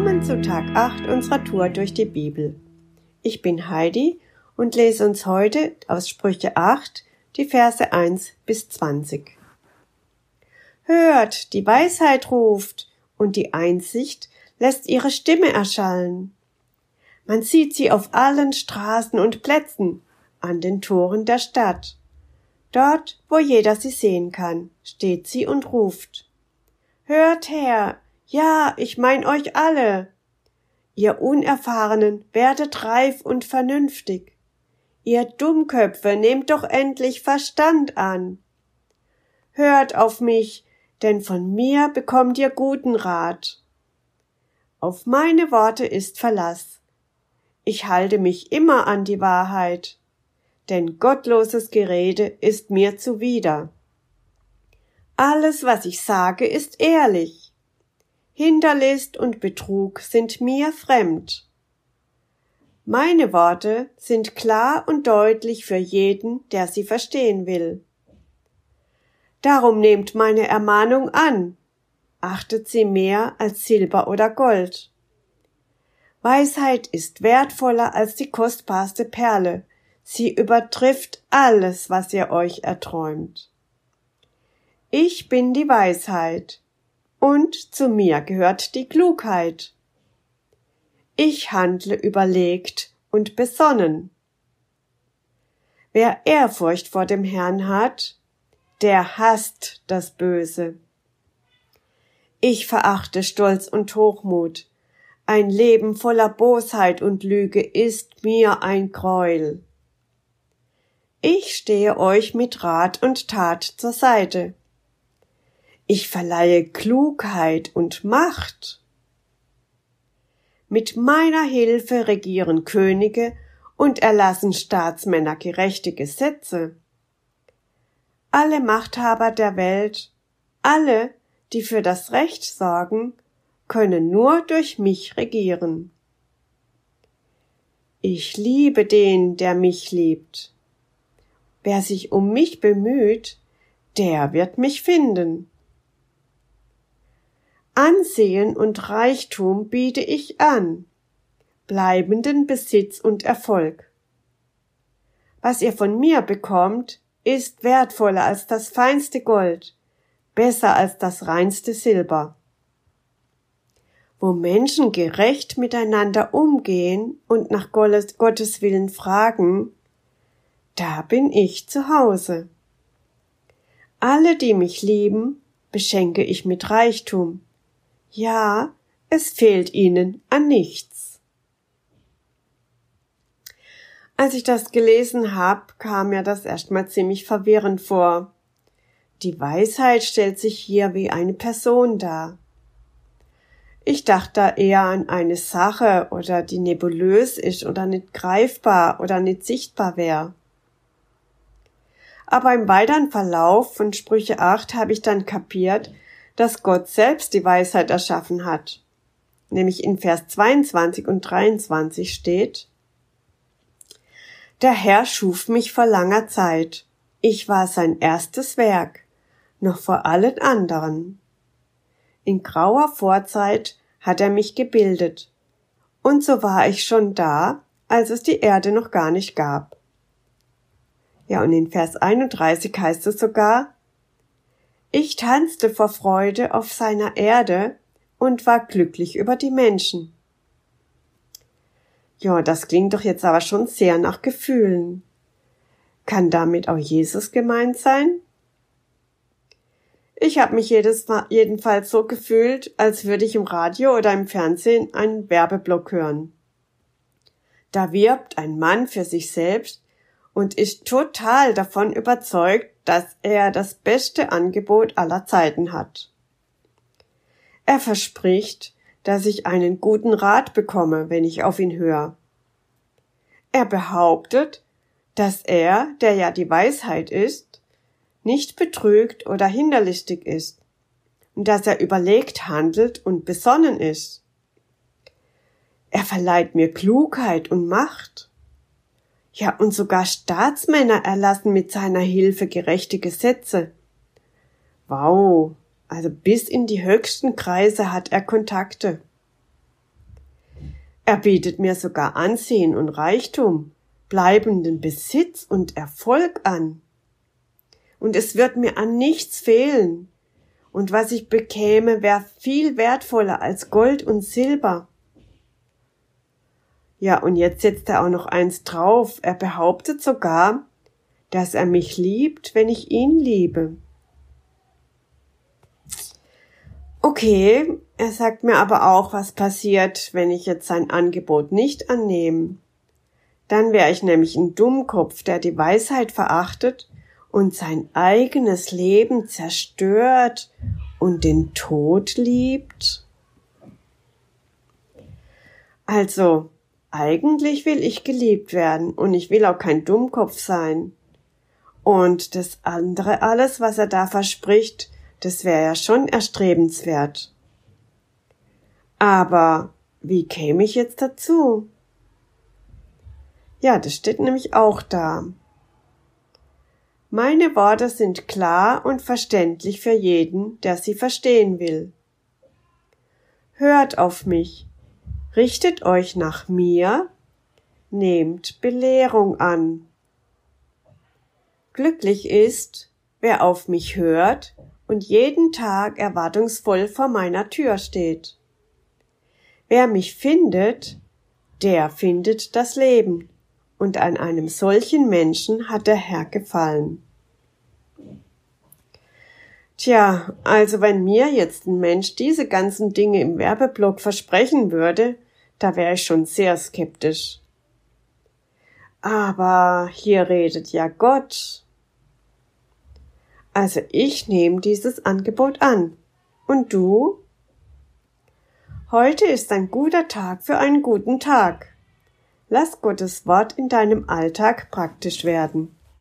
Willkommen zu Tag 8 unserer Tour durch die Bibel. Ich bin Heidi und lese uns heute aus Sprüche 8 die Verse 1 bis 20. Hört, die Weisheit ruft und die Einsicht lässt ihre Stimme erschallen. Man sieht sie auf allen Straßen und Plätzen, an den Toren der Stadt. Dort, wo jeder sie sehen kann, steht sie und ruft. Hört her, ja, ich mein euch alle. Ihr Unerfahrenen, werdet reif und vernünftig. Ihr Dummköpfe, nehmt doch endlich Verstand an. Hört auf mich, denn von mir bekommt ihr guten Rat. Auf meine Worte ist Verlass. Ich halte mich immer an die Wahrheit, denn gottloses Gerede ist mir zuwider. Alles, was ich sage, ist ehrlich. Hinterlist und Betrug sind mir fremd. Meine Worte sind klar und deutlich für jeden, der sie verstehen will. Darum nehmt meine Ermahnung an, achtet sie mehr als Silber oder Gold. Weisheit ist wertvoller als die kostbarste Perle, sie übertrifft alles, was ihr euch erträumt. Ich bin die Weisheit, und zu mir gehört die Klugheit. Ich handle überlegt und besonnen. Wer Ehrfurcht vor dem Herrn hat, der hasst das Böse. Ich verachte Stolz und Hochmut. Ein Leben voller Bosheit und Lüge ist mir ein Gräuel. Ich stehe euch mit Rat und Tat zur Seite. Ich verleihe Klugheit und Macht. Mit meiner Hilfe regieren Könige und erlassen Staatsmänner gerechte Gesetze. Alle Machthaber der Welt, alle, die für das Recht sorgen, können nur durch mich regieren. Ich liebe den, der mich liebt. Wer sich um mich bemüht, der wird mich finden. Ansehen und Reichtum biete ich an, bleibenden Besitz und Erfolg. Was ihr von mir bekommt, ist wertvoller als das feinste Gold, besser als das reinste Silber. Wo Menschen gerecht miteinander umgehen und nach Gottes Willen fragen, da bin ich zu Hause. Alle, die mich lieben, beschenke ich mit Reichtum, ja, es fehlt ihnen an nichts. Als ich das gelesen habe, kam mir das erstmal ziemlich verwirrend vor. Die Weisheit stellt sich hier wie eine Person dar. Ich dachte da eher an eine Sache oder die nebulös ist oder nicht greifbar oder nicht sichtbar wäre. Aber im weiteren Verlauf von Sprüche 8 habe ich dann kapiert, dass Gott selbst die Weisheit erschaffen hat. Nämlich in Vers 22 und 23 steht, Der Herr schuf mich vor langer Zeit. Ich war sein erstes Werk, noch vor allen anderen. In grauer Vorzeit hat er mich gebildet. Und so war ich schon da, als es die Erde noch gar nicht gab. Ja, und in Vers 31 heißt es sogar, ich tanzte vor Freude auf seiner Erde und war glücklich über die Menschen. Ja, das klingt doch jetzt aber schon sehr nach Gefühlen. Kann damit auch Jesus gemeint sein? Ich habe mich jedes Mal, jedenfalls so gefühlt, als würde ich im Radio oder im Fernsehen einen Werbeblock hören. Da wirbt ein Mann für sich selbst und ist total davon überzeugt, dass er das beste Angebot aller Zeiten hat. Er verspricht, dass ich einen guten Rat bekomme, wenn ich auf ihn höre. Er behauptet, dass er, der ja die Weisheit ist, nicht betrügt oder hinterlistig ist und dass er überlegt handelt und besonnen ist. Er verleiht mir Klugheit und Macht. Ja, und sogar Staatsmänner erlassen mit seiner Hilfe gerechte Gesetze. Wow, also bis in die höchsten Kreise hat er Kontakte. Er bietet mir sogar Ansehen und Reichtum, bleibenden Besitz und Erfolg an. Und es wird mir an nichts fehlen. Und was ich bekäme, wäre viel wertvoller als Gold und Silber. Ja, und jetzt setzt er auch noch eins drauf. Er behauptet sogar, dass er mich liebt, wenn ich ihn liebe. Okay, er sagt mir aber auch, was passiert, wenn ich jetzt sein Angebot nicht annehme. Dann wäre ich nämlich ein Dummkopf, der die Weisheit verachtet und sein eigenes Leben zerstört und den Tod liebt. Also, eigentlich will ich geliebt werden und ich will auch kein Dummkopf sein. Und das andere alles, was er da verspricht, das wäre ja schon erstrebenswert. Aber wie käme ich jetzt dazu? Ja, das steht nämlich auch da. Meine Worte sind klar und verständlich für jeden, der sie verstehen will. Hört auf mich, richtet euch nach mir, nehmt Belehrung an. Glücklich ist, wer auf mich hört und jeden Tag erwartungsvoll vor meiner Tür steht. Wer mich findet, der findet das Leben, und an einem solchen Menschen hat der Herr gefallen. Tja, also wenn mir jetzt ein Mensch diese ganzen Dinge im Werbeblock versprechen würde, da wäre ich schon sehr skeptisch. Aber hier redet ja Gott also ich nehme dieses Angebot an. Und du? Heute ist ein guter Tag für einen guten Tag. Lass Gottes Wort in deinem Alltag praktisch werden.